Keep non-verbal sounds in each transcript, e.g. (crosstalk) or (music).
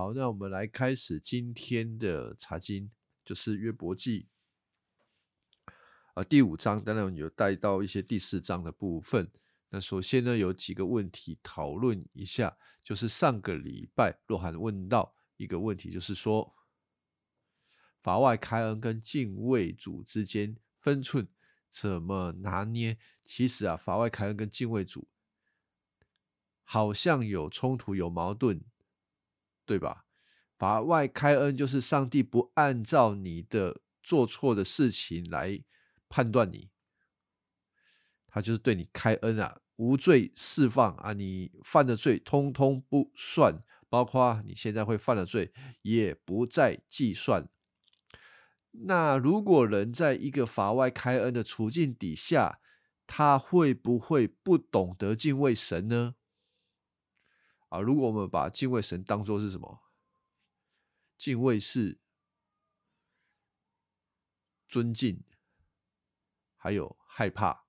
好，那我们来开始今天的查经，就是约伯记啊第五章，当然有带到一些第四章的部分。那首先呢，有几个问题讨论一下，就是上个礼拜若涵问到一个问题，就是说法外开恩跟敬畏主之间分寸怎么拿捏？其实啊，法外开恩跟敬畏主好像有冲突、有矛盾，对吧？法外开恩就是上帝不按照你的做错的事情来判断你。他就是对你开恩啊，无罪释放啊，你犯的罪通通不算，包括你现在会犯的罪也不再计算。那如果人在一个法外开恩的处境底下，他会不会不懂得敬畏神呢？啊，如果我们把敬畏神当作是什么？敬畏是尊敬，还有害怕。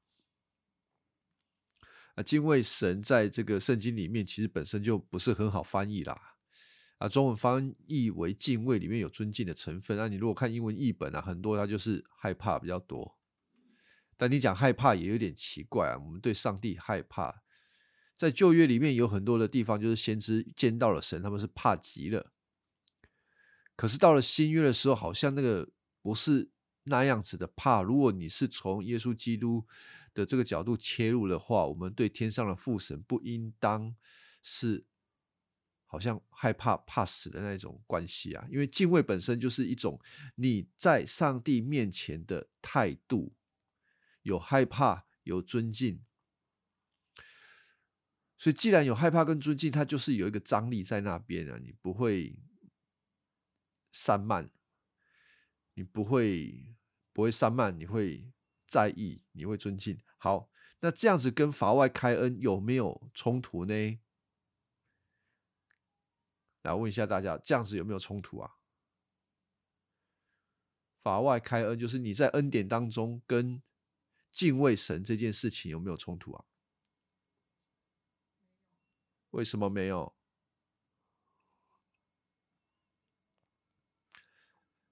啊，敬畏神在这个圣经里面其实本身就不是很好翻译啦。啊，中文翻译为敬畏，里面有尊敬的成分。那你如果看英文译本啊，很多它就是害怕比较多。但你讲害怕也有点奇怪啊。我们对上帝害怕，在旧约里面有很多的地方，就是先知见到了神，他们是怕极了。可是到了新约的时候，好像那个不是那样子的怕。如果你是从耶稣基督。的这个角度切入的话，我们对天上的父神不应当是好像害怕怕死的那种关系啊，因为敬畏本身就是一种你在上帝面前的态度，有害怕，有尊敬，所以既然有害怕跟尊敬，它就是有一个张力在那边啊，你不会散漫，你不会不会散漫，你会。在意你会尊敬，好，那这样子跟法外开恩有没有冲突呢？来问一下大家，这样子有没有冲突啊？法外开恩就是你在恩典当中跟敬畏神这件事情有没有冲突啊？为什么没有？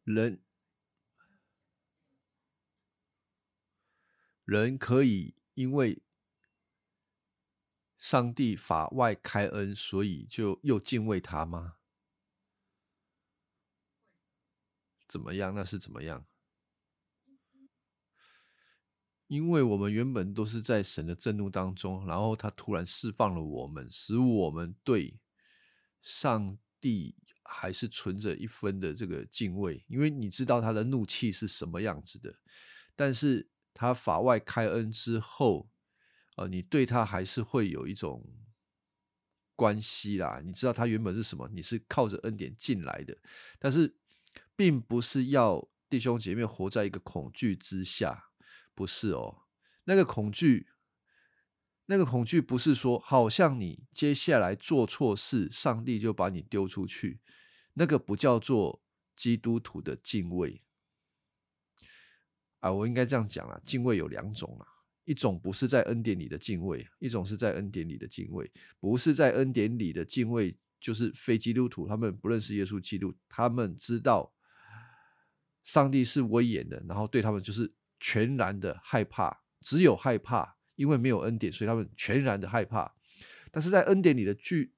人。人可以因为上帝法外开恩，所以就又敬畏他吗？怎么样？那是怎么样？因为我们原本都是在神的震怒当中，然后他突然释放了我们，使我们对上帝还是存着一分的这个敬畏。因为你知道他的怒气是什么样子的，但是。他法外开恩之后，呃，你对他还是会有一种关系啦。你知道他原本是什么？你是靠着恩典进来的，但是并不是要弟兄姐妹活在一个恐惧之下，不是哦。那个恐惧，那个恐惧不是说好像你接下来做错事，上帝就把你丢出去，那个不叫做基督徒的敬畏。啊，我应该这样讲啦，敬畏有两种啦，一种不是在恩典里的敬畏，一种是在恩典里的敬畏。不是在恩典里的敬畏，就是非基督徒，他们不认识耶稣基督，他们知道上帝是威严的，然后对他们就是全然的害怕，只有害怕，因为没有恩典，所以他们全然的害怕。但是在恩典里的惧，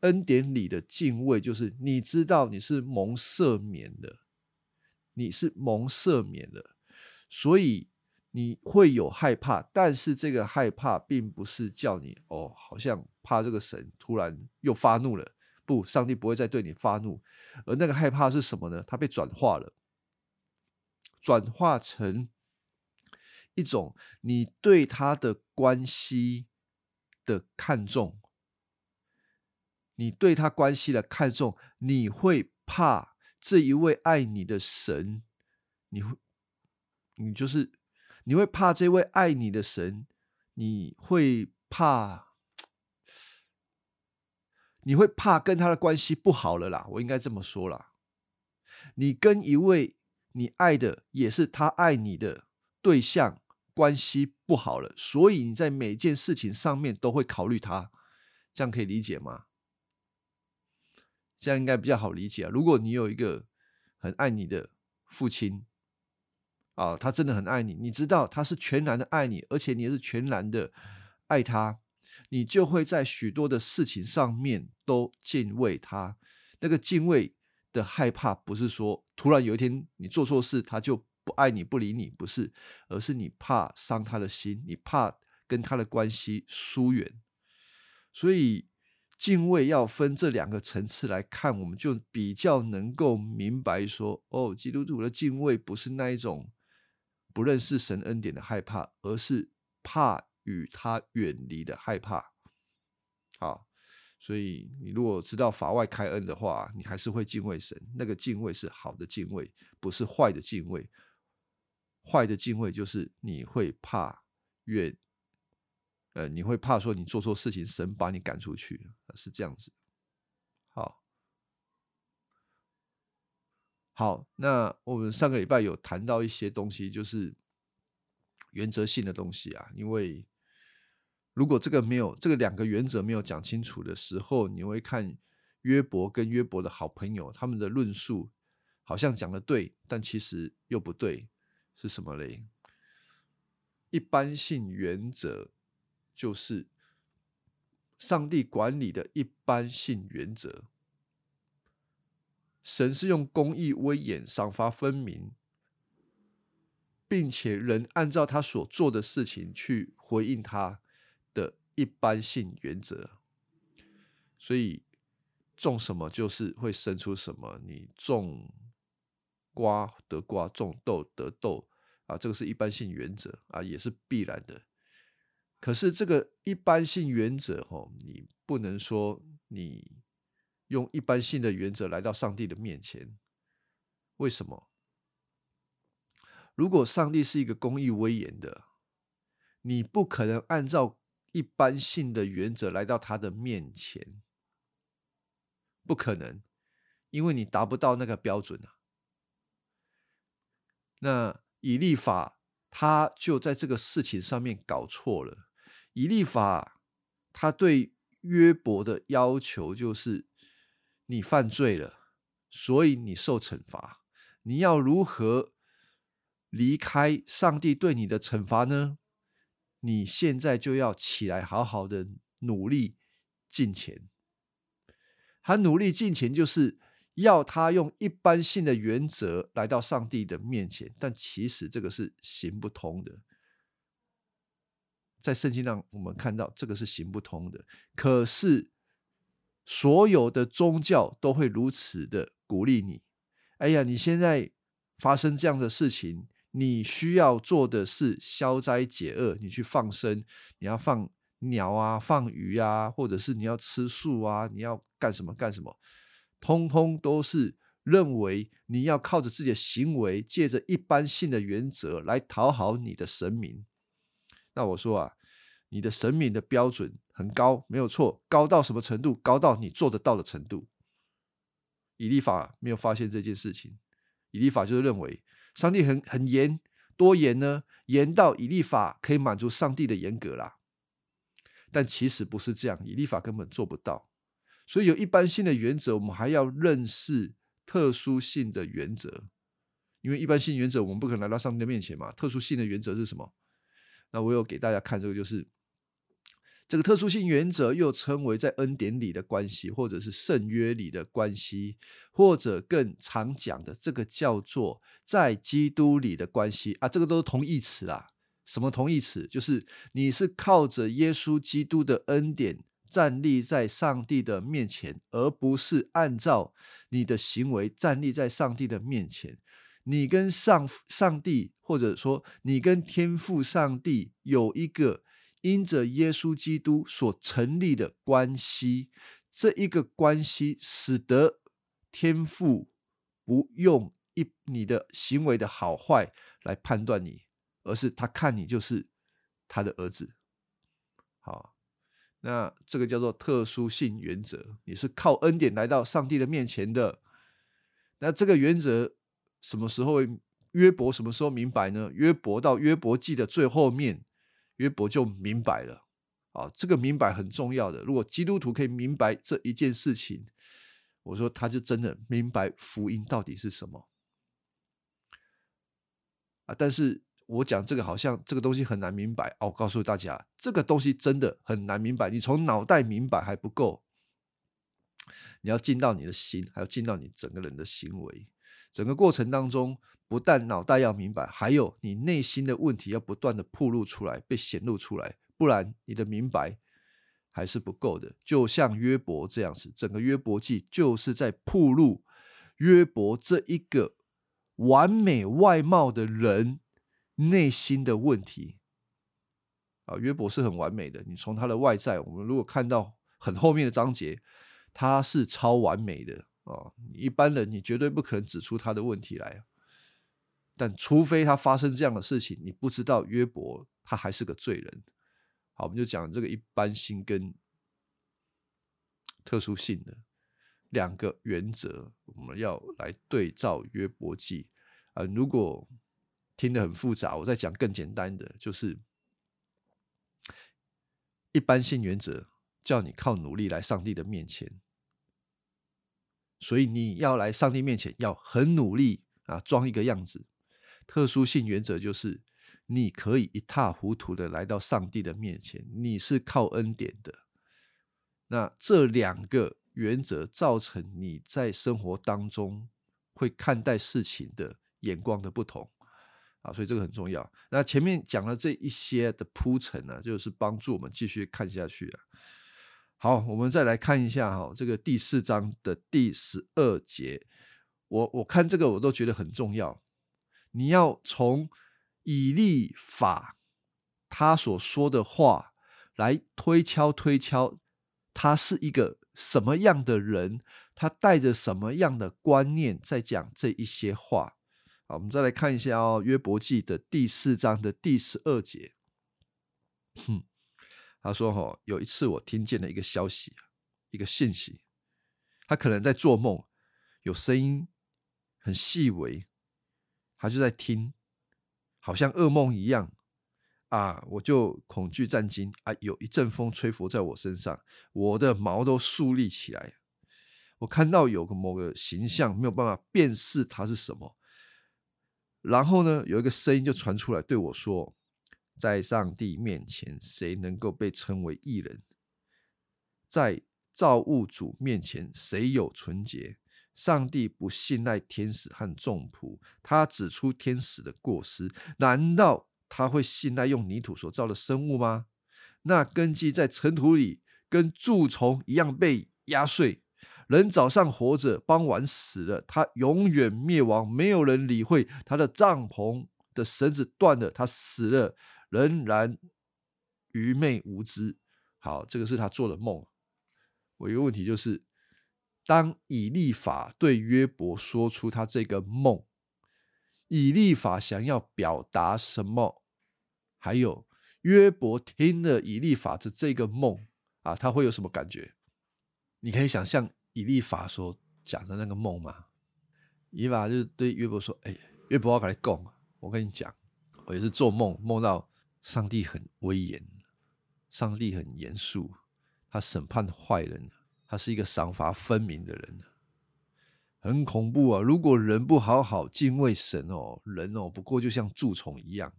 恩典里的敬畏，就是你知道你是蒙赦免的，你是蒙赦免的。所以你会有害怕，但是这个害怕并不是叫你哦，好像怕这个神突然又发怒了。不，上帝不会再对你发怒，而那个害怕是什么呢？它被转化了，转化成一种你对他的关系的看重，你对他关系的看重，你会怕这一位爱你的神，你会。你就是，你会怕这位爱你的神，你会怕，你会怕跟他的关系不好了啦。我应该这么说啦，你跟一位你爱的，也是他爱你的对象关系不好了，所以你在每件事情上面都会考虑他，这样可以理解吗？这样应该比较好理解啊。如果你有一个很爱你的父亲，啊，他真的很爱你，你知道他是全然的爱你，而且你也是全然的爱他，你就会在许多的事情上面都敬畏他。那个敬畏的害怕，不是说突然有一天你做错事，他就不爱你、不理你，不是，而是你怕伤他的心，你怕跟他的关系疏远。所以敬畏要分这两个层次来看，我们就比较能够明白说，哦，基督徒的敬畏不是那一种。不认识神恩典的害怕，而是怕与他远离的害怕。好，所以你如果知道法外开恩的话，你还是会敬畏神。那个敬畏是好的敬畏，不是坏的敬畏。坏的敬畏就是你会怕越，呃，你会怕说你做错事情，神把你赶出去，是这样子。好。好，那我们上个礼拜有谈到一些东西，就是原则性的东西啊。因为如果这个没有这个两个原则没有讲清楚的时候，你会看约伯跟约伯的好朋友他们的论述，好像讲的对，但其实又不对，是什么嘞？一般性原则就是上帝管理的一般性原则。神是用公义威严赏罚分明，并且人按照他所做的事情去回应他一般性原则。所以种什么就是会生出什么，你种瓜得瓜，种豆得豆啊，这个是一般性原则啊，也是必然的。可是这个一般性原则，哦，你不能说你。用一般性的原则来到上帝的面前，为什么？如果上帝是一个公义威严的，你不可能按照一般性的原则来到他的面前，不可能，因为你达不到那个标准啊。那以立法他就在这个事情上面搞错了。以立法他对约伯的要求就是。你犯罪了，所以你受惩罚。你要如何离开上帝对你的惩罚呢？你现在就要起来，好好的努力进钱。他努力进钱，就是要他用一般性的原则来到上帝的面前。但其实这个是行不通的。在圣经上，我们看到这个是行不通的。可是。所有的宗教都会如此的鼓励你。哎呀，你现在发生这样的事情，你需要做的是消灾解厄，你去放生，你要放鸟啊，放鱼啊，或者是你要吃素啊，你要干什么干什么，通通都是认为你要靠着自己的行为，借着一般性的原则来讨好你的神明。那我说啊，你的神明的标准。很高，没有错。高到什么程度？高到你做得到的程度。以立法没有发现这件事情。以立法就是认为上帝很很严，多严呢？严到以立法可以满足上帝的严格啦。但其实不是这样，以立法根本做不到。所以有一般性的原则，我们还要认识特殊性的原则。因为一般性原则我们不可能来到上帝的面前嘛。特殊性的原则是什么？那我有给大家看这个，就是。这个特殊性原则又称为在恩典里的关系，或者是圣约里的关系，或者更常讲的这个叫做在基督里的关系啊，这个都是同义词啦。什么同义词？就是你是靠着耶稣基督的恩典站立在上帝的面前，而不是按照你的行为站立在上帝的面前。你跟上上帝，或者说你跟天父上帝有一个。因着耶稣基督所成立的关系，这一个关系使得天父不用一你的行为的好坏来判断你，而是他看你就是他的儿子。好，那这个叫做特殊性原则，你是靠恩典来到上帝的面前的。那这个原则什么时候约伯什么时候明白呢？约伯到约伯记的最后面。约伯就明白了，啊，这个明白很重要的。如果基督徒可以明白这一件事情，我说他就真的明白福音到底是什么啊！但是我讲这个好像这个东西很难明白哦。我告诉大家，这个东西真的很难明白。你从脑袋明白还不够，你要进到你的心，还要进到你整个人的行为。整个过程当中，不但脑袋要明白，还有你内心的问题要不断的暴露出来，被显露出来，不然你的明白。还是不够的，就像约伯这样子，整个约伯记就是在铺路约伯这一个完美外貌的人内心的问题啊。约伯是很完美的，你从他的外在，我们如果看到很后面的章节，他是超完美的啊。一般人你绝对不可能指出他的问题来，但除非他发生这样的事情，你不知道约伯他还是个罪人。好，我们就讲这个一般性跟特殊性的两个原则，我们要来对照约伯记啊。如果听得很复杂，我再讲更简单的，就是一般性原则叫你靠努力来上帝的面前，所以你要来上帝面前要很努力啊，装一个样子。特殊性原则就是。你可以一塌糊涂的来到上帝的面前，你是靠恩典的。那这两个原则造成你在生活当中会看待事情的眼光的不同啊，所以这个很重要。那前面讲了这一些的铺陈呢，就是帮助我们继续看下去啊。好，我们再来看一下哈，这个第四章的第十二节，我我看这个我都觉得很重要，你要从。以立法，他所说的话来推敲推敲，他是一个什么样的人？他带着什么样的观念在讲这一些话？好，我们再来看一下哦，《约伯记》的第四章的第十二节。哼，他说：“哈，有一次我听见了一个消息，一个信息，他可能在做梦，有声音很细微，他就在听。”好像噩梦一样啊！我就恐惧战惊啊！有一阵风吹拂在我身上，我的毛都竖立起来。我看到有个某个形象，没有办法辨识它是什么。然后呢，有一个声音就传出来对我说：“在上帝面前，谁能够被称为艺人？在造物主面前，谁有纯洁？”上帝不信赖天使和众仆，他指出天使的过失。难道他会信赖用泥土所造的生物吗？那根基在尘土里，跟蛀虫一样被压碎。人早上活着，傍晚死了，他永远灭亡，没有人理会。他的帐篷的绳子断了，他死了，仍然愚昧无知。好，这个是他做的梦。我一个问题就是。当以利法对约伯说出他这个梦，以利法想要表达什么？还有约伯听了以利法的这个梦啊，他会有什么感觉？你可以想象以利法所讲的那个梦吗？以法就对约伯说：“哎，约伯，我跟你讲，我跟你讲，我也是做梦，梦到上帝很威严，上帝很严肃，他审判坏人。”他是一个赏罚分明的人，很恐怖啊！如果人不好好敬畏神哦，人哦，不过就像蛀虫一样。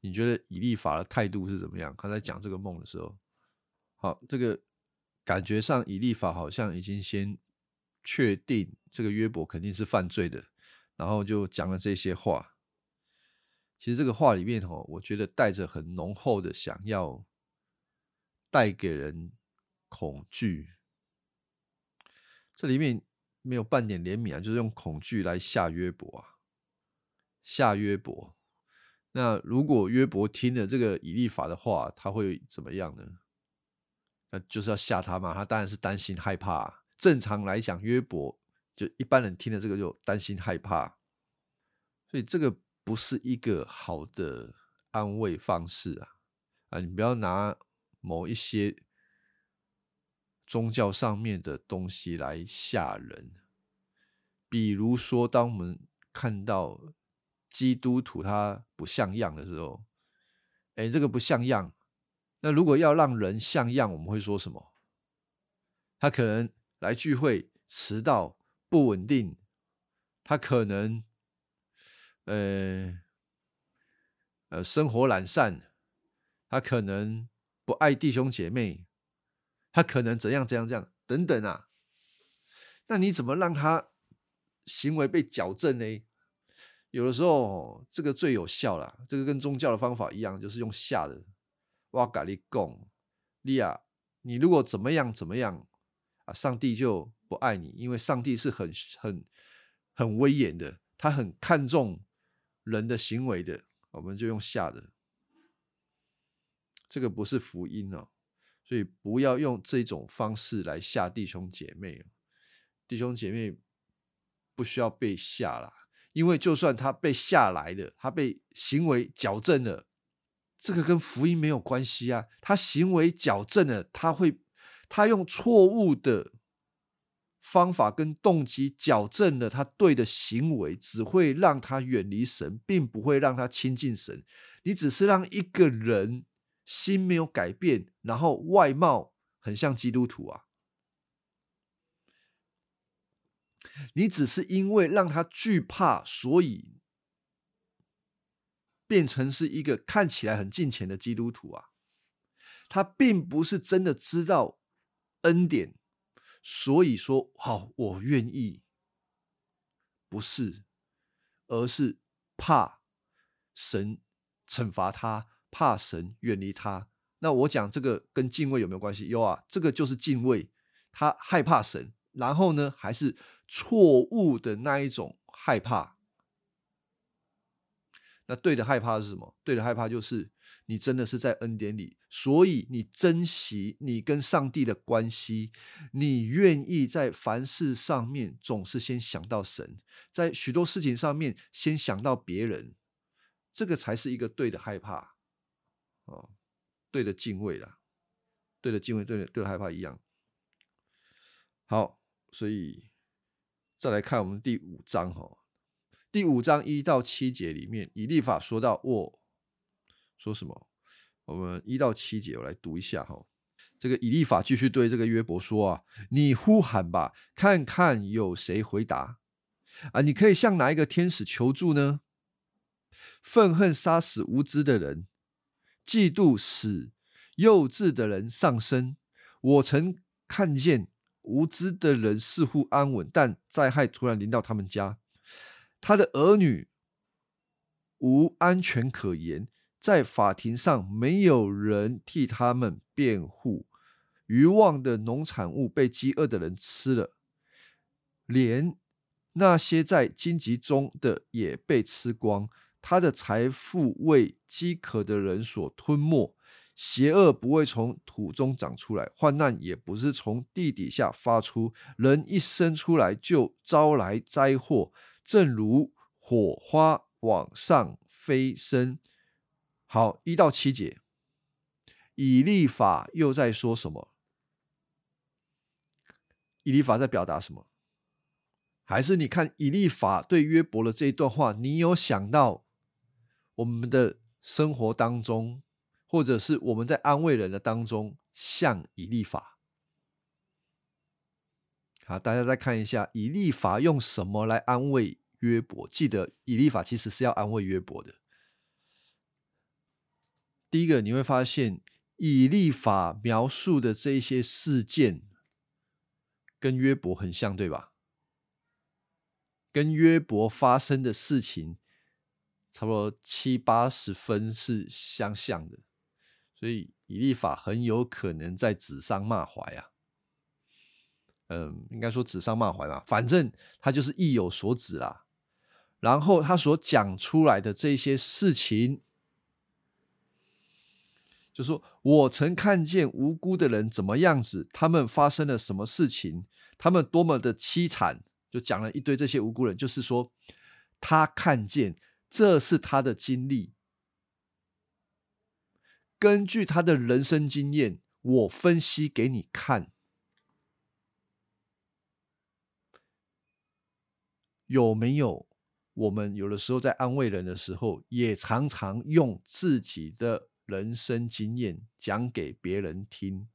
你觉得以利法的态度是怎么样？他在讲这个梦的时候，好，这个感觉上以利法好像已经先确定这个约伯肯定是犯罪的，然后就讲了这些话。其实这个话里面哦，我觉得带着很浓厚的想要带给人。恐惧，这里面没有半点怜悯啊，就是用恐惧来吓约伯啊，吓约伯。那如果约伯听了这个以利法的话，他会怎么样呢？那就是要吓他嘛，他当然是担心害怕。正常来讲，约伯就一般人听了这个就担心害怕，所以这个不是一个好的安慰方式啊啊！你不要拿某一些。宗教上面的东西来吓人，比如说，当我们看到基督徒他不像样的时候，哎，这个不像样。那如果要让人像样，我们会说什么？他可能来聚会迟到、不稳定，他可能，呃，呃，生活懒散，他可能不爱弟兄姐妹，他可能怎样怎样怎样等等啊。那你怎么让他行为被矫正呢？有的时候这个最有效了，这个跟宗教的方法一样，就是用吓的。哇嘎利贡，利亚，你如果怎么样怎么样啊，上帝就不爱你，因为上帝是很很很威严的，他很看重人的行为的。我们就用吓的，这个不是福音哦，所以不要用这种方式来吓弟兄姐妹。弟兄姐妹不需要被吓啦，因为就算他被吓来了，他被行为矫正了。这个跟福音没有关系啊！他行为矫正了，他会，他用错误的方法跟动机矫正了他对的行为，只会让他远离神，并不会让他亲近神。你只是让一个人心没有改变，然后外貌很像基督徒啊！你只是因为让他惧怕，所以。变成是一个看起来很近前的基督徒啊，他并不是真的知道恩典，所以说好我愿意，不是，而是怕神惩罚他，怕神远离他。那我讲这个跟敬畏有没有关系？有啊，这个就是敬畏，他害怕神，然后呢，还是错误的那一种害怕。那对的害怕是什么？对的害怕就是你真的是在恩典里，所以你珍惜你跟上帝的关系，你愿意在凡事上面总是先想到神，在许多事情上面先想到别人，这个才是一个对的害怕哦，对的敬畏啦，对的敬畏，对的对的害怕一样。好，所以再来看我们第五章哈。第五章一到七节里面，以立法说到我说什么？我们一到七节我来读一下哈。这个以立法继续对这个约伯说啊：“你呼喊吧，看看有谁回答啊？你可以向哪一个天使求助呢？愤恨杀死无知的人，嫉妒使幼稚的人上升。我曾看见无知的人似乎安稳，但灾害突然临到他们家。”他的儿女无安全可言，在法庭上没有人替他们辩护。渔望的农产物被饥饿的人吃了，连那些在荆棘中的也被吃光。他的财富为饥渴的人所吞没。邪恶不会从土中长出来，患难也不是从地底下发出。人一生出来就招来灾祸。正如火花往上飞升。好，一到七节，以利法又在说什么？以利法在表达什么？还是你看以利法对约伯的这一段话，你有想到我们的生活当中，或者是我们在安慰人的当中，像以立法？好，大家再看一下以立法用什么来安慰约伯。记得以立法其实是要安慰约伯的。第一个，你会发现以立法描述的这些事件跟约伯很像，对吧？跟约伯发生的事情差不多七八十分是相像的，所以以立法很有可能在指桑骂槐啊。嗯，应该说指桑骂槐嘛，反正他就是意有所指啦。然后他所讲出来的这些事情，就说我曾看见无辜的人怎么样子，他们发生了什么事情，他们多么的凄惨，就讲了一堆这些无辜人，就是说他看见这是他的经历，根据他的人生经验，我分析给你看。有没有？我们有的时候在安慰人的时候，也常常用自己的人生经验讲给别人听。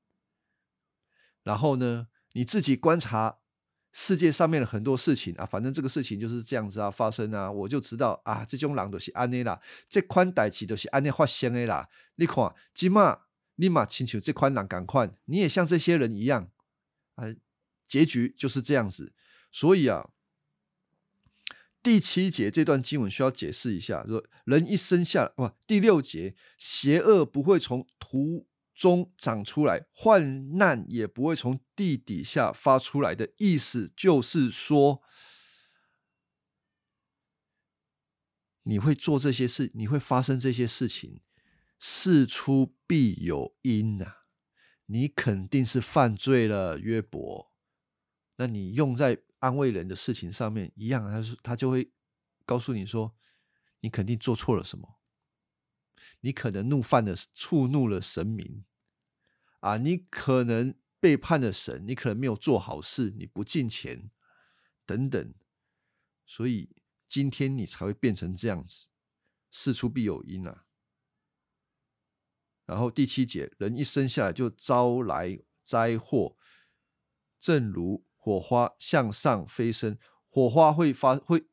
然后呢，你自己观察世界上面的很多事情啊，反正这个事情就是这样子啊发生啊，我就知道啊，这种人都是安尼啦，这款代志都是安尼发生的啦。你看，今嘛立马请求这款人赶快，你也像这些人一样啊，结局就是这样子。所以啊，第七节这段经文需要解释一下，说人一生下不，第六节邪恶不会从土。中长出来，患难也不会从地底下发出来的意思，就是说，你会做这些事，你会发生这些事情，事出必有因呐。你肯定是犯罪了，约伯。那你用在安慰人的事情上面一样，他说他就会告诉你说，你肯定做错了什么。你可能怒犯了，触怒了神明，啊，你可能背叛了神，你可能没有做好事，你不敬钱等等，所以今天你才会变成这样子。事出必有因啊。然后第七节，人一生下来就招来灾祸，正如火花向上飞升，火花会发会，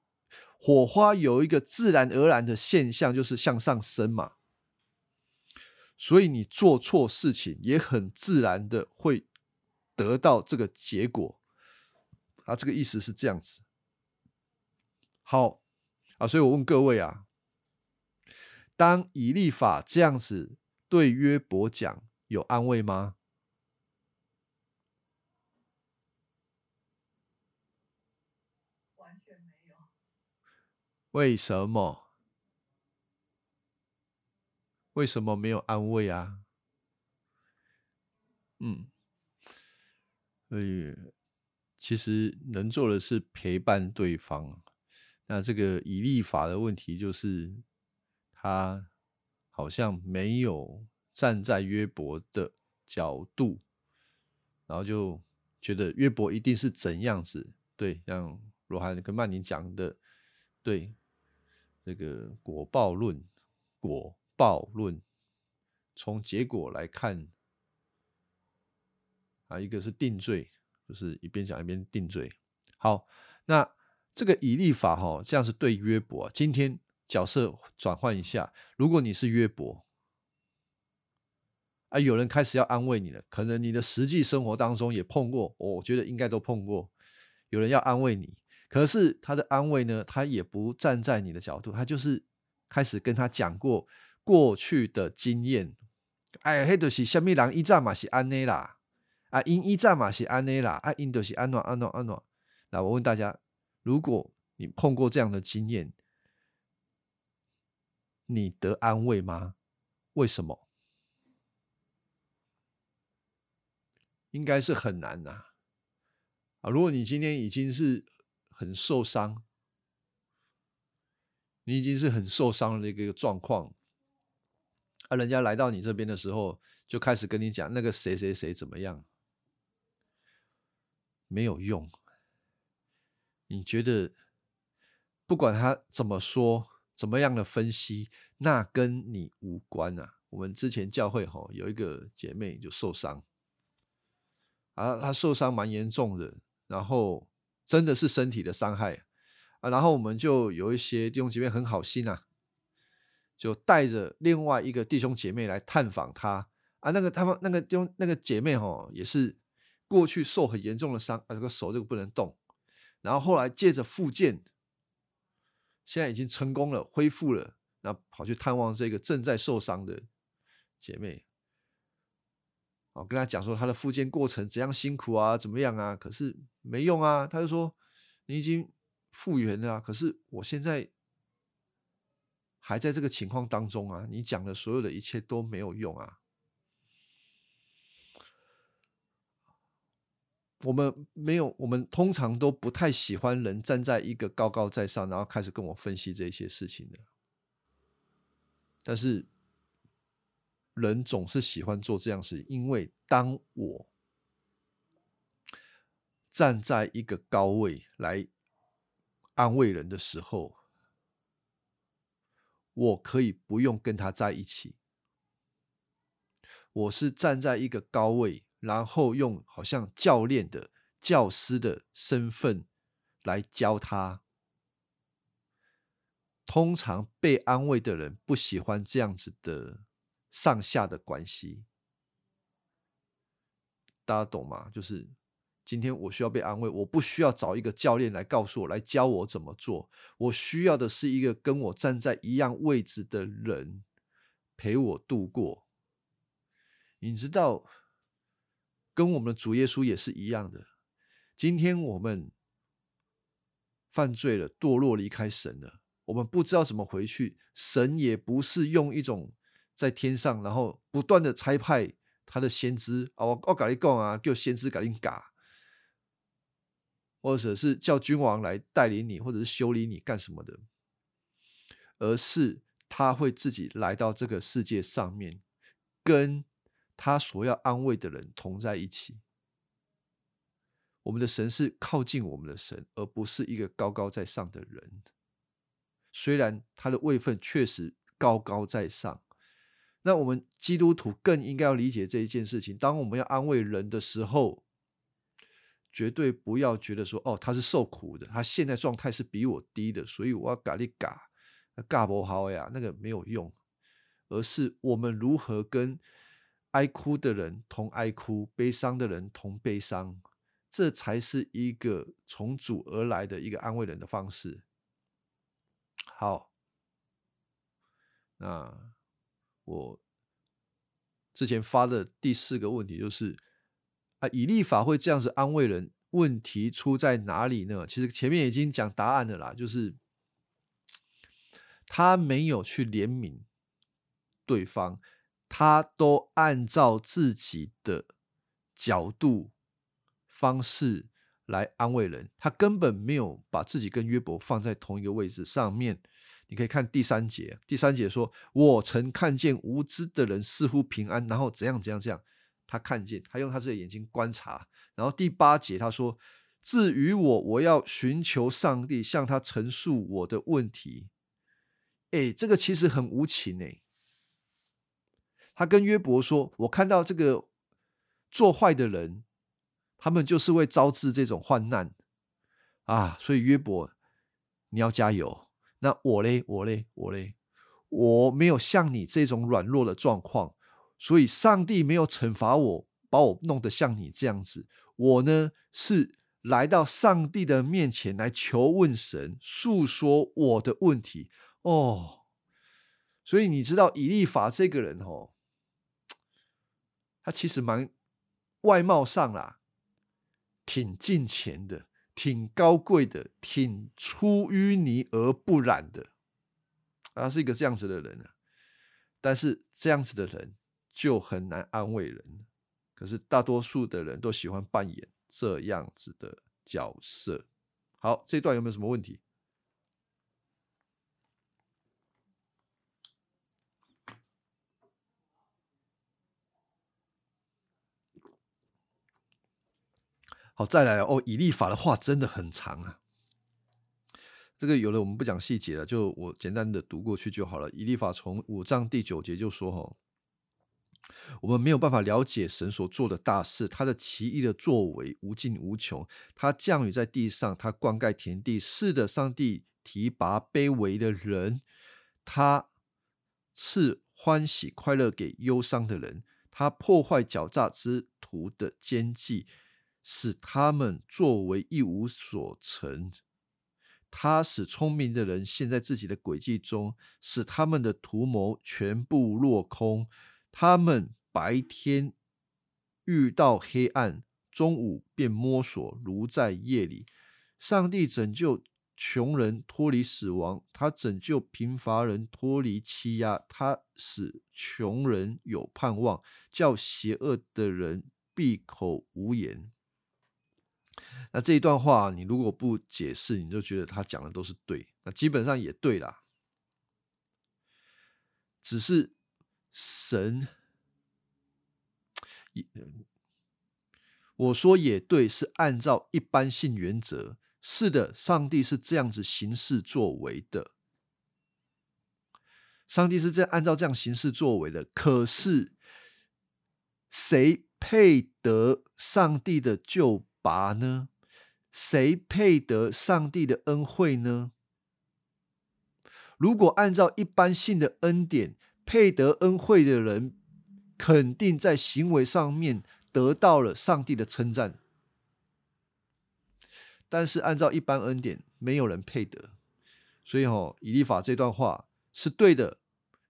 火花有一个自然而然的现象，就是向上升嘛。所以你做错事情，也很自然的会得到这个结果啊。这个意思是这样子。好啊，所以我问各位啊，当以利法这样子对约伯讲，有安慰吗？完全没有。为什么？为什么没有安慰啊？嗯，所以其实能做的是陪伴对方。那这个以立法的问题就是，他好像没有站在约伯的角度，然后就觉得约伯一定是怎样子。对，像罗汉跟曼宁讲的，对这个果报论果。暴论，从结果来看，啊，一个是定罪，就是一边讲一边定罪。好，那这个以立法哈，这样是对约伯。今天角色转换一下，如果你是约伯，啊，有人开始要安慰你了，可能你的实际生活当中也碰过，我觉得应该都碰过，有人要安慰你，可是他的安慰呢，他也不站在你的角度，他就是开始跟他讲过。过去的经验，哎，迄就是虾米人一战嘛是安内啦，啊，因一战嘛是安内啦，啊，因就是安诺安诺安诺。那我问大家，如果你碰过这样的经验，你得安慰吗？为什么？应该是很难呐。啊，如果你今天已经是很受伤，你已经是很受伤的一个状况。啊，人家来到你这边的时候，就开始跟你讲那个谁谁谁怎么样，没有用。你觉得不管他怎么说，怎么样的分析，那跟你无关啊。我们之前教会吼有一个姐妹就受伤，啊，她受伤蛮严重的，然后真的是身体的伤害啊，然后我们就有一些弟兄姐妹很好心啊。就带着另外一个弟兄姐妹来探访他。啊，那个他们那个弟兄那个姐妹哈，也是过去受很严重的伤啊，这个手这个不能动，然后后来借着复健，现在已经成功了，恢复了，那跑去探望这个正在受伤的姐妹，哦，跟他讲说他的复健过程怎样辛苦啊，怎么样啊，可是没用啊，他就说你已经复原了，可是我现在。还在这个情况当中啊！你讲的所有的一切都没有用啊！我们没有，我们通常都不太喜欢人站在一个高高在上，然后开始跟我分析这些事情的。但是，人总是喜欢做这样事，因为当我站在一个高位来安慰人的时候。我可以不用跟他在一起，我是站在一个高位，然后用好像教练的教师的身份来教他。通常被安慰的人不喜欢这样子的上下的关系，大家懂吗？就是今天我需要被安慰，我不需要找一个教练来告诉我来教我怎么做，我需要的是一个跟我站在一样位置的人陪我度过。你知道，跟我们的主耶稣也是一样的。今天我们犯罪了，堕落，离开神了。我们不知道怎么回去，神也不是用一种在天上，然后不断的差派他的先知啊，我我跟你讲啊，叫先知赶紧嘎，或者是叫君王来带领你，或者是修理你干什么的，而是他会自己来到这个世界上面，跟他所要安慰的人同在一起。我们的神是靠近我们的神，而不是一个高高在上的人。虽然他的位分确实高高在上，那我们基督徒更应该要理解这一件事情。当我们要安慰人的时候，绝对不要觉得说：“哦，他是受苦的，他现在状态是比我低的，所以我要嘎你嘎，嘎不好呀，那个没有用。”而是我们如何跟爱哭的人同爱哭，悲伤的人同悲伤，这才是一个从主而来的一个安慰人的方式。好，那我之前发的第四个问题就是啊，以立法会这样子安慰人，问题出在哪里呢？其实前面已经讲答案了啦，就是他没有去怜悯对方，他都按照自己的角度方式。来安慰人，他根本没有把自己跟约伯放在同一个位置上面。你可以看第三节，第三节说：“我曾看见无知的人似乎平安，然后怎样怎样这样。”他看见，他用他自己的眼睛观察。然后第八节他说：“至于我，我要寻求上帝，向他陈述我的问题。”哎，这个其实很无情哎。他跟约伯说：“我看到这个做坏的人。”他们就是会招致这种患难啊，所以约伯，你要加油。那我嘞，我嘞，我嘞，我没有像你这种软弱的状况，所以上帝没有惩罚我，把我弄得像你这样子。我呢，是来到上帝的面前来求问神，诉说我的问题。哦，所以你知道以利法这个人哦，他其实蛮外貌上啦。挺近前的，挺高贵的，挺出淤泥而不染的，他是一个这样子的人啊。但是这样子的人就很难安慰人。可是大多数的人都喜欢扮演这样子的角色。好，这段有没有什么问题？好，再来哦。以利法的话真的很长啊。这个有的我们不讲细节了，就我简单的读过去就好了。以利法从五章第九节就说：“哈，我们没有办法了解神所做的大事，他的奇异的作为无尽无穷。他降雨在地上，他灌溉田地。是的，上帝提拔卑微的人，他赐欢喜快乐给忧伤的人，他破坏狡诈之徒的奸计。”使他们作为一无所成，他使聪明的人陷在自己的诡计中，使他们的图谋全部落空。他们白天遇到黑暗，中午便摸索如在夜里。上帝拯救穷人脱离死亡，他拯救贫乏人脱离欺压，他使穷人有盼望，叫邪恶的人闭口无言。那这一段话，你如果不解释，你就觉得他讲的都是对。那基本上也对啦，只是神，我说也对，是按照一般性原则。是的，上帝是这样子行事作为的，上帝是这按照这样行事作为的。可是谁配得上帝的救？拔呢？谁配得上帝的恩惠呢？如果按照一般性的恩典，配得恩惠的人，肯定在行为上面得到了上帝的称赞。但是按照一般恩典，没有人配得。所以哦，以立法这段话是对的，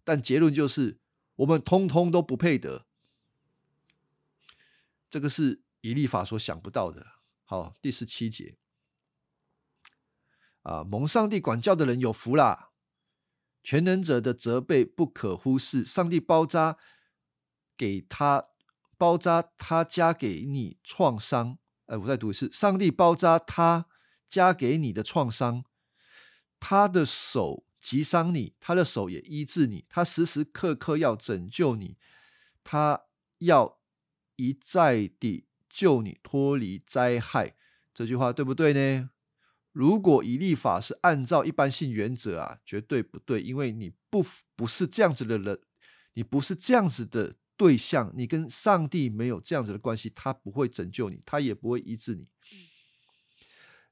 但结论就是我们通通都不配得。这个是以立法所想不到的。好，第十七节啊，蒙上帝管教的人有福啦！全能者的责备不可忽视，上帝包扎给他包扎他加给你创伤。哎，我再读一次：上帝包扎他加给你的创伤，他的手击伤你，他的手也医治你，他时时刻刻要拯救你，他要一再地。救你脱离灾害，这句话对不对呢？如果以立法是按照一般性原则啊，绝对不对，因为你不不是这样子的人，你不是这样子的对象，你跟上帝没有这样子的关系，他不会拯救你，他也不会医治你。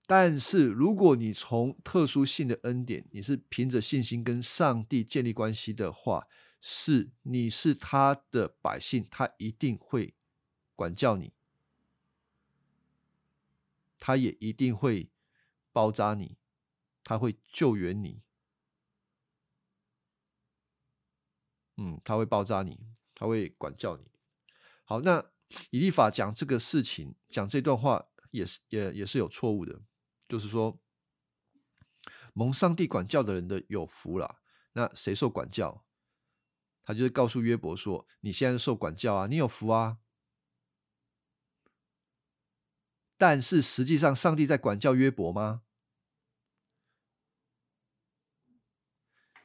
但是如果你从特殊性的恩典，你是凭着信心跟上帝建立关系的话，是你是他的百姓，他一定会管教你。他也一定会包扎你，他会救援你，嗯，他会包扎你，他会管教你。好，那以利法讲这个事情，讲这段话也是也也是有错误的，就是说蒙上帝管教的人的有福了。那谁受管教？他就是告诉约伯说：“你现在受管教啊，你有福啊。”但是实际上，上帝在管教约伯吗？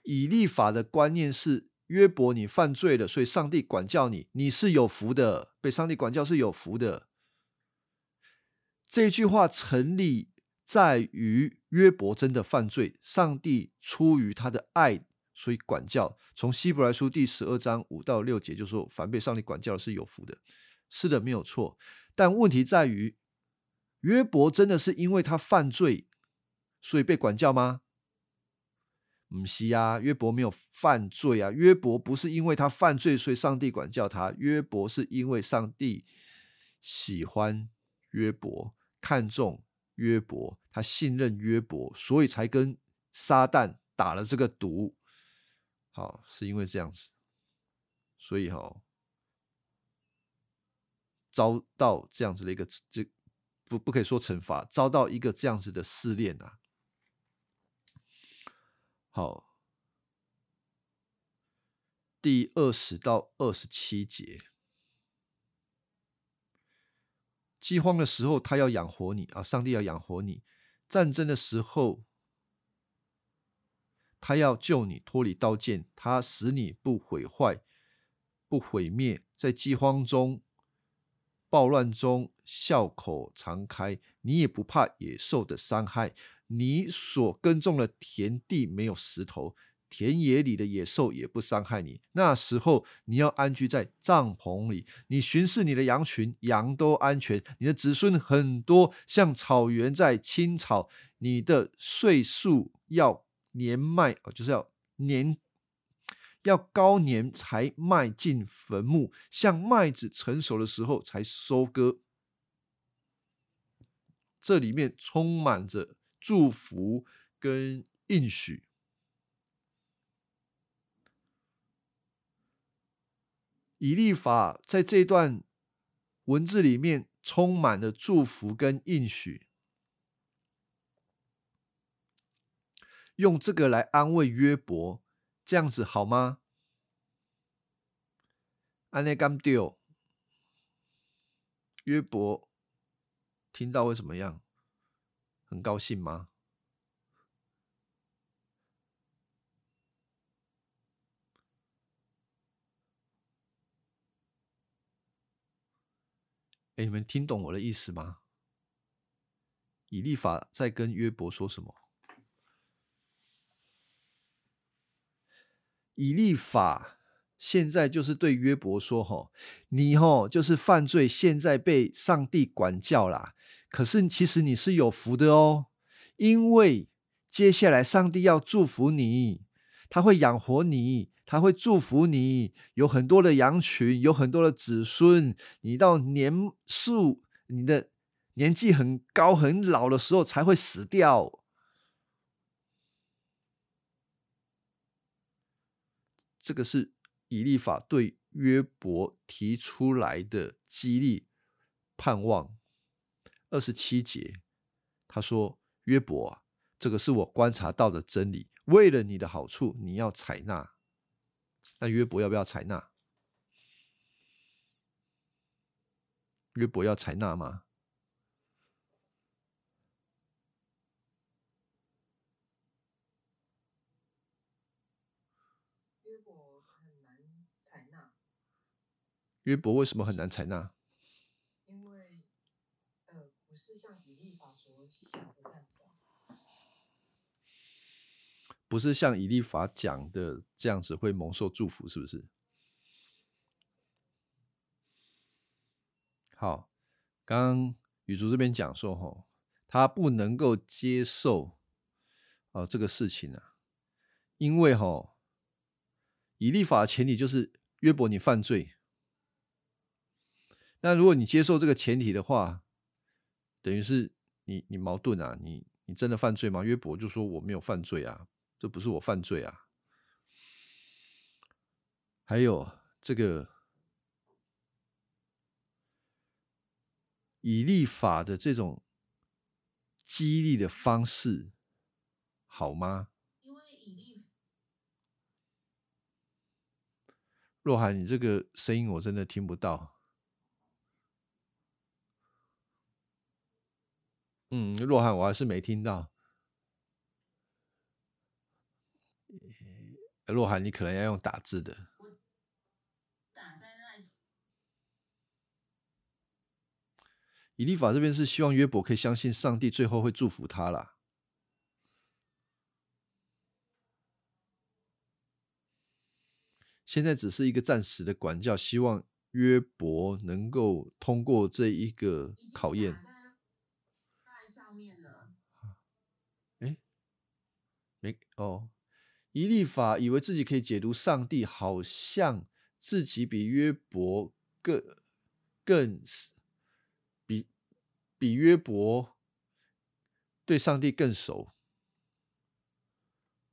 以立法的观念是约伯，你犯罪了，所以上帝管教你，你是有福的，被上帝管教是有福的。这句话成立在于约伯真的犯罪，上帝出于他的爱，所以管教。从希伯来书第十二章五到六节就说，凡被上帝管教的是有福的，是的，没有错。但问题在于。约伯真的是因为他犯罪，所以被管教吗？不是啊，约伯没有犯罪啊。约伯不是因为他犯罪，所以上帝管教他。约伯是因为上帝喜欢约伯，看重约伯，他信任约伯，所以才跟撒旦打了这个赌。好，是因为这样子，所以哈，遭到这样子的一个这。不，不可以说惩罚，遭到一个这样子的试炼啊。好，第二十到二十七节，饥荒的时候，他要养活你啊，上帝要养活你；战争的时候，他要救你脱离刀剑，他使你不毁坏、不毁灭，在饥荒中。暴乱中，笑口常开，你也不怕野兽的伤害。你所耕种的田地没有石头，田野里的野兽也不伤害你。那时候，你要安居在帐篷里，你巡视你的羊群，羊都安全。你的子孙很多，像草原在青草。你的岁数要年迈，就是要年。要高年才迈进坟墓，像麦子成熟的时候才收割。这里面充满着祝福跟应许。以利法在这段文字里面充满了祝福跟应许，用这个来安慰约伯。这样子好吗？安内甘丢约伯听到会怎么样？很高兴吗？哎，你们听懂我的意思吗？以立法在跟约伯说什么？以立法现在就是对约伯说：“吼，你吼就是犯罪，现在被上帝管教啦。可是其实你是有福的哦，因为接下来上帝要祝福你，他会养活你，他会祝福你，有很多的羊群，有很多的子孙。你到年数，你的年纪很高很老的时候才会死掉。”这个是。以利法对约伯提出来的激励盼望，二十七节，他说：“约伯啊，这个是我观察到的真理，为了你的好处，你要采纳。那约伯要不要采纳？约伯要采纳吗？”约伯为什么很难采纳？因为，呃，不是像以利法所想的这样子。不是像以利法讲的这样子会蒙受祝福，是不是？好，刚刚雨竹这边讲说，吼，他不能够接受，哦，这个事情啊，因为吼，以立法的前提就是约伯你犯罪。那如果你接受这个前提的话，等于是你你矛盾啊，你你真的犯罪吗？约伯就说我没有犯罪啊，这不是我犯罪啊。还有这个以立法的这种激励的方式好吗？因为以立若涵，你这个声音我真的听不到。嗯，若涵，我还是没听到。若涵，你可能要用打字的。以利法这边是希望约伯可以相信上帝，最后会祝福他啦。现在只是一个暂时的管教，希望约伯能够通过这一个考验。没哦，以利法以为自己可以解读上帝，好像自己比约伯更更比比约伯对上帝更熟。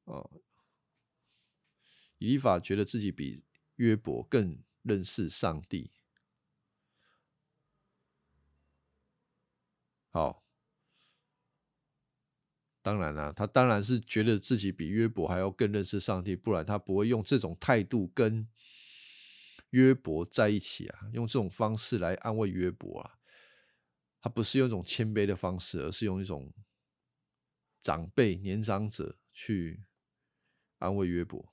哦，以利法觉得自己比约伯更认识上帝。好。当然了，他当然是觉得自己比约伯还要更认识上帝，不然他不会用这种态度跟约伯在一起啊，用这种方式来安慰约伯啊。他不是用一种谦卑的方式，而是用一种长辈、年长者去安慰约伯。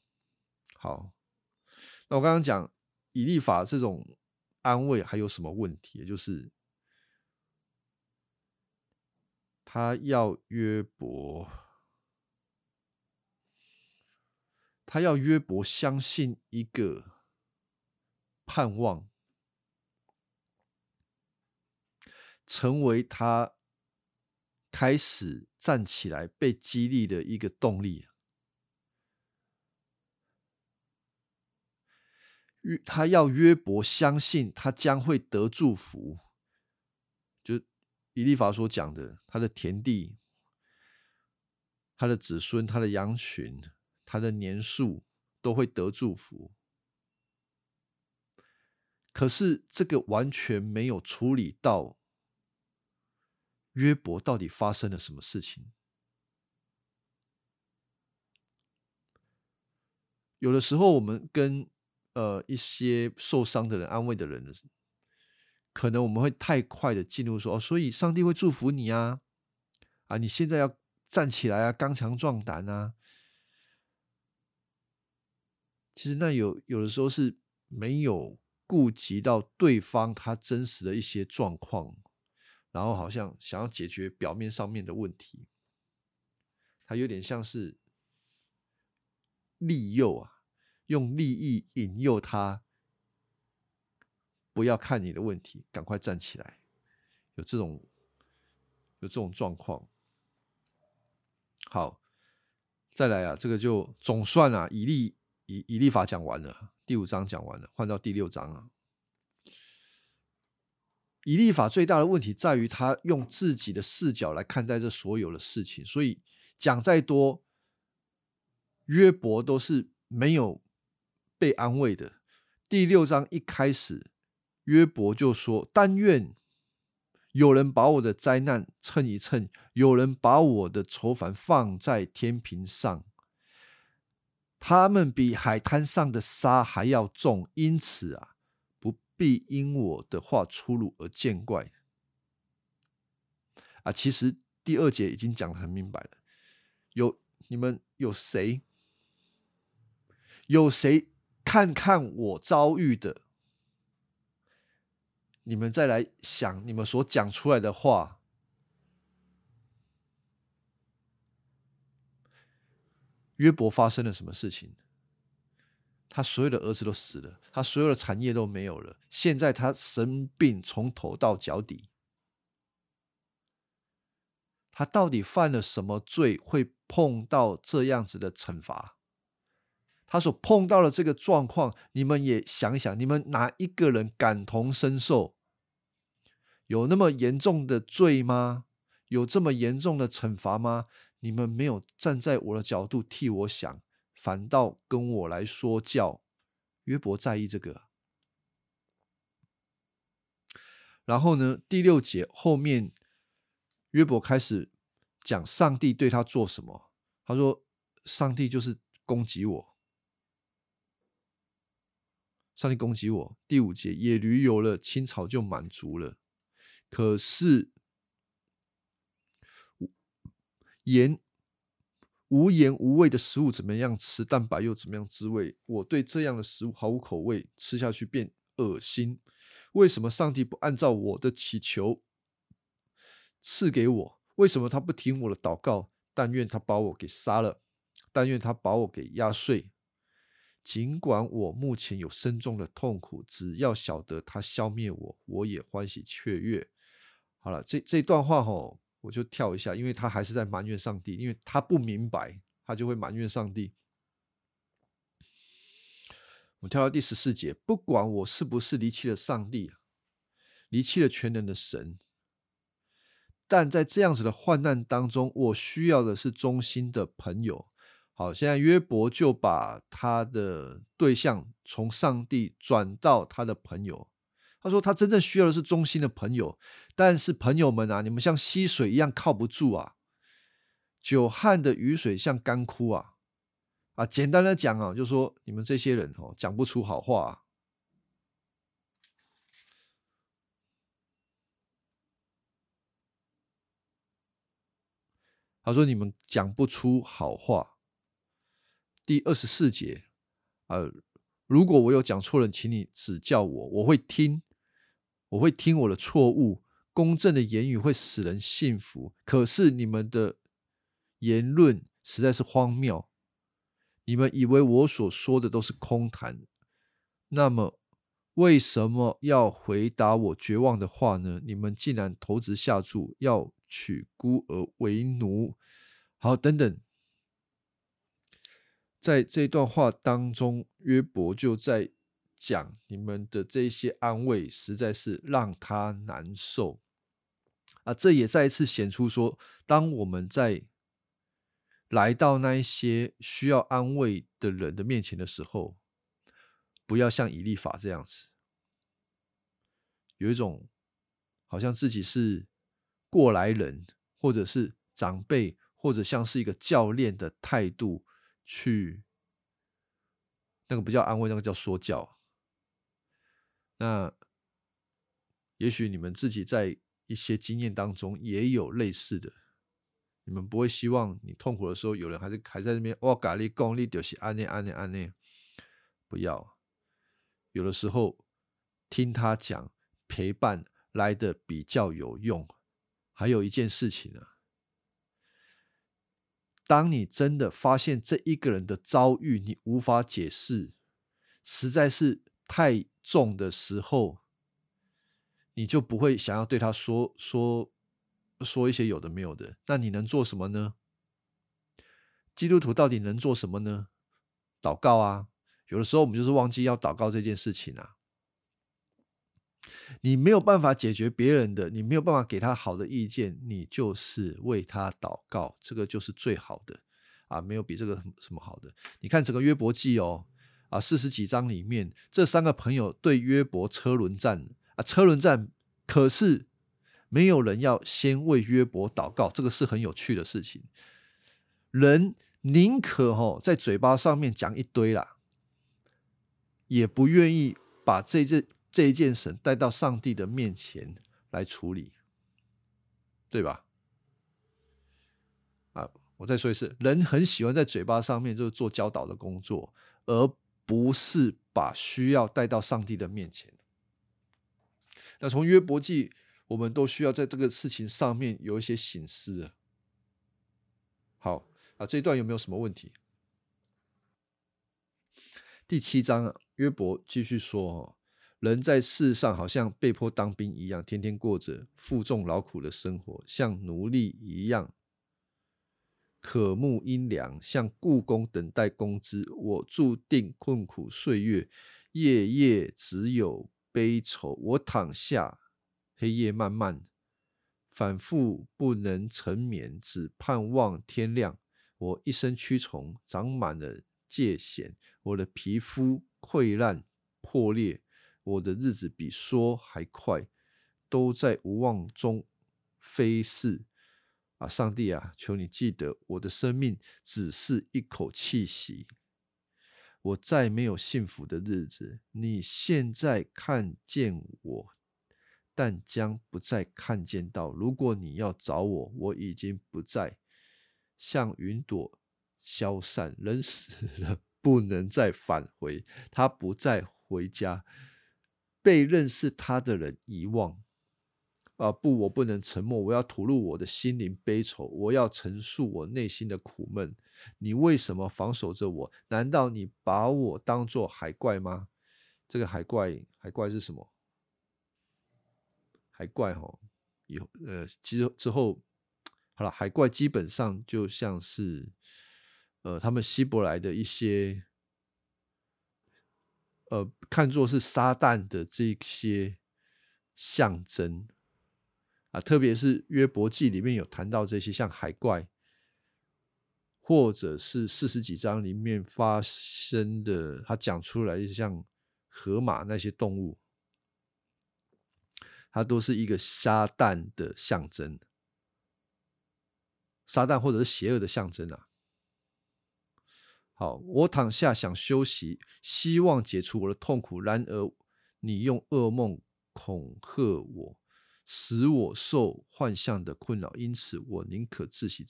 好，那我刚刚讲以立法这种安慰还有什么问题？就是。他要约伯，他要约伯相信一个盼望，成为他开始站起来被激励的一个动力。他要约伯相信他将会得祝福。以利法所讲的，他的田地、他的子孙、他的羊群、他的年数都会得祝福。可是这个完全没有处理到约伯到底发生了什么事情。有的时候，我们跟呃一些受伤的人、安慰的人。可能我们会太快的进入说哦，所以上帝会祝福你啊，啊，你现在要站起来啊，刚强壮胆啊。其实那有有的时候是没有顾及到对方他真实的一些状况，然后好像想要解决表面上面的问题，他有点像是利诱啊，用利益引诱他，不要看你的问题，赶快站起来。有这种有这种状况。好，再来啊，这个就总算啊，以利以以利法讲完了，第五章讲完了，换到第六章啊。以利法最大的问题在于他用自己的视角来看待这所有的事情，所以讲再多，约伯都是没有被安慰的。第六章一开始，约伯就说：“但愿有人把我的灾难称一称，有人把我的愁烦放在天平上，他们比海滩上的沙还要重，因此啊。”不必因我的话出入而见怪啊！其实第二节已经讲的很明白了。有你们有谁？有谁看看我遭遇的？你们再来想你们所讲出来的话。约伯发生了什么事情？他所有的儿子都死了，他所有的产业都没有了。现在他生病，从头到脚底，他到底犯了什么罪，会碰到这样子的惩罚？他所碰到的这个状况，你们也想想，你们哪一个人感同身受？有那么严重的罪吗？有这么严重的惩罚吗？你们没有站在我的角度替我想。反倒跟我来说教，约伯在意这个。然后呢，第六节后面，约伯开始讲上帝对他做什么。他说：“上帝就是攻击我，上帝攻击我。”第五节，野驴有了青草就满足了，可是盐。无盐无味的食物怎么样吃？蛋白又怎么样滋味？我对这样的食物毫无口味，吃下去便恶心。为什么上帝不按照我的祈求赐给我？为什么他不听我的祷告？但愿他把我给杀了，但愿他把我给压碎。尽管我目前有深重的痛苦，只要晓得他消灭我，我也欢喜雀跃。好了，这这段话吼。我就跳一下，因为他还是在埋怨上帝，因为他不明白，他就会埋怨上帝。我跳到第十四节，不管我是不是离弃了上帝，离弃了全能的神，但在这样子的患难当中，我需要的是忠心的朋友。好，现在约伯就把他的对象从上帝转到他的朋友。他说：“他真正需要的是忠心的朋友，但是朋友们啊，你们像溪水一样靠不住啊，久旱的雨水像干枯啊，啊，简单的讲啊，就说你们这些人哦，讲不出好话。”他说：“你们讲不出好话。”第二十四节，呃，如果我有讲错了，请你指教我，我会听。我会听我的错误，公正的言语会使人信服。可是你们的言论实在是荒谬，你们以为我所说的都是空谈，那么为什么要回答我绝望的话呢？你们竟然投资下注，要娶孤儿为奴。好，等等，在这段话当中，约伯就在。讲你们的这些安慰实在是让他难受啊！这也再一次显出说，当我们在来到那一些需要安慰的人的面前的时候，不要像以利法这样子，有一种好像自己是过来人，或者是长辈，或者像是一个教练的态度去，那个不叫安慰，那个叫说教。那也许你们自己在一些经验当中也有类似的，你们不会希望你痛苦的时候有人还是还在那边哇咖喱功力就是安内安内安内，不要，有的时候听他讲陪伴来的比较有用。还有一件事情呢，当你真的发现这一个人的遭遇你无法解释。实在是太重的时候，你就不会想要对他说说说一些有的没有的。那你能做什么呢？基督徒到底能做什么呢？祷告啊！有的时候我们就是忘记要祷告这件事情啊。你没有办法解决别人的，你没有办法给他好的意见，你就是为他祷告，这个就是最好的啊！没有比这个什么好的。你看整个约伯记哦，啊，四十几章里面，这三个朋友对约伯车轮战啊，车轮战，可是没有人要先为约伯祷告，这个是很有趣的事情。人宁可哦在嘴巴上面讲一堆啦，也不愿意把这这。这一件神带到上帝的面前来处理，对吧？啊，我再说一次，人很喜欢在嘴巴上面就是做教导的工作，而不是把需要带到上帝的面前。那从约伯记，我们都需要在这个事情上面有一些醒思。好啊，这一段有没有什么问题？第七章啊，约伯继续说哦。人在世上好像被迫当兵一样，天天过着负重劳苦的生活，像奴隶一样，渴慕阴凉，像故宫等待工资。我注定困苦岁月，夜夜只有悲愁。我躺下，黑夜漫漫，反复不能成眠，只盼望天亮。我一身蛆虫，长满了疥藓，我的皮肤溃烂破裂。我的日子比说还快，都在无望中飞逝啊！上帝啊，求你记得，我的生命只是一口气息，我再没有幸福的日子。你现在看见我，但将不再看见到。如果你要找我，我已经不在，像云朵消散，人死了 (laughs) 不能再返回，他不再回家。被认识他的人遗忘啊！不，我不能沉默，我要吐露我的心灵悲愁，我要陈述我内心的苦闷。你为什么防守着我？难道你把我当做海怪吗？这个海怪，海怪是什么？海怪哈，有呃，其实之后好了，海怪基本上就像是呃，他们希伯来的一些。呃，看作是撒旦的这些象征特别是约伯记里面有谈到这些，像海怪，或者是四十几章里面发生的，他讲出来像河马那些动物，它都是一个撒旦的象征，撒旦或者是邪恶的象征啊。好，我躺下想休息，希望解除我的痛苦。然而，你用噩梦恐吓我，使我受幻象的困扰。因此，我宁可窒息，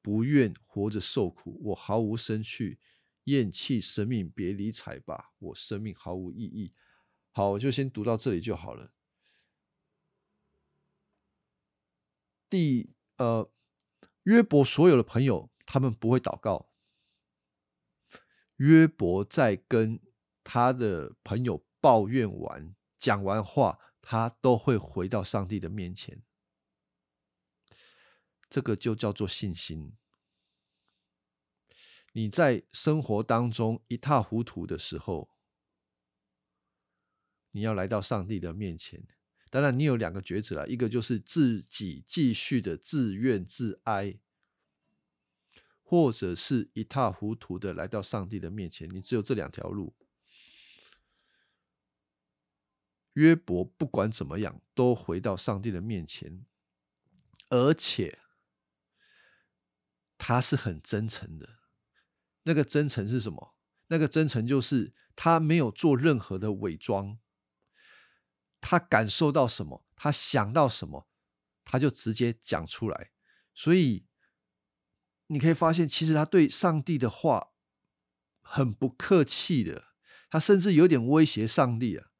不愿活着受苦。我毫无生趣，厌弃生命，别理睬吧，我生命毫无意义。好，我就先读到这里就好了。第呃，约伯所有的朋友，他们不会祷告。约伯在跟他的朋友抱怨完、讲完话，他都会回到上帝的面前。这个就叫做信心。你在生活当中一塌糊涂的时候，你要来到上帝的面前。当然，你有两个抉择了，一个就是自己继续的自怨自哀。或者是一塌糊涂的来到上帝的面前，你只有这两条路。约伯不管怎么样，都回到上帝的面前，而且他是很真诚的。那个真诚是什么？那个真诚就是他没有做任何的伪装，他感受到什么，他想到什么，他就直接讲出来。所以。你可以发现，其实他对上帝的话很不客气的，他甚至有点威胁上帝啊！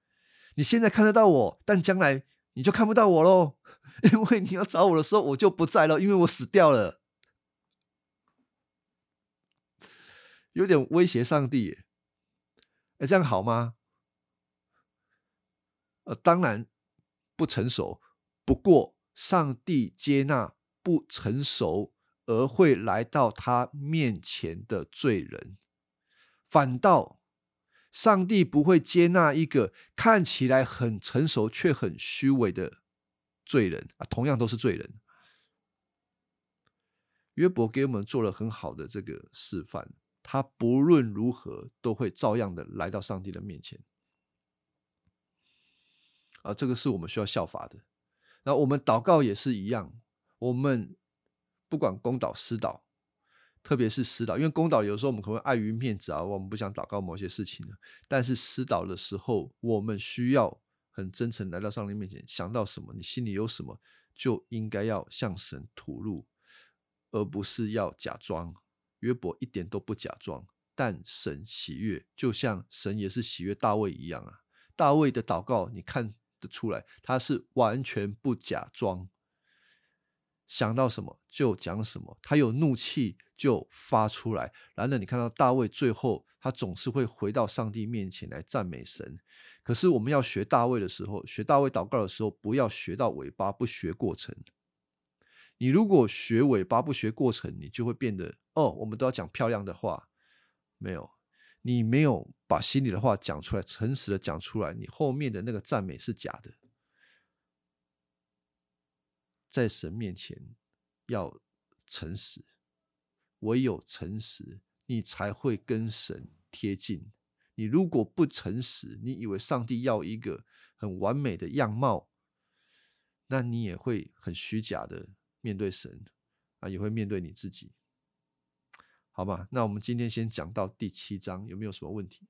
你现在看得到我，但将来你就看不到我喽，(laughs) 因为你要找我的时候，我就不在了，因为我死掉了，有点威胁上帝。哎，这样好吗？呃，当然不成熟。不过，上帝接纳不成熟而会来到他面前的罪人，反倒上帝不会接纳一个看起来很成熟却很虚伪的罪人啊，同样都是罪人。约伯给我们做了很好的这个示范，他不论如何都会照样的来到上帝的面前，啊，这个是我们需要效法的。那我们祷告也是一样，我们不管公祷私祷，特别是私祷，因为公祷有时候我们可能碍于面子啊，我们不想祷告某些事情的。但是私祷的时候，我们需要很真诚来到上帝面前，想到什么，你心里有什么，就应该要向神吐露。而不是要假装，约伯一点都不假装，但神喜悦，就像神也是喜悦大卫一样啊。大卫的祷告，你看得出来，他是完全不假装，想到什么就讲什么，他有怒气就发出来。然而，你看到大卫最后，他总是会回到上帝面前来赞美神。可是，我们要学大卫的时候，学大卫祷告的时候，不要学到尾巴，不学过程。你如果学尾巴不学过程，你就会变得哦，我们都要讲漂亮的话，没有，你没有把心里的话讲出来，诚实的讲出来，你后面的那个赞美是假的。在神面前要诚实，唯有诚实，你才会跟神贴近。你如果不诚实，你以为上帝要一个很完美的样貌，那你也会很虚假的。面对神啊，也会面对你自己，好吧？那我们今天先讲到第七章，有没有什么问题？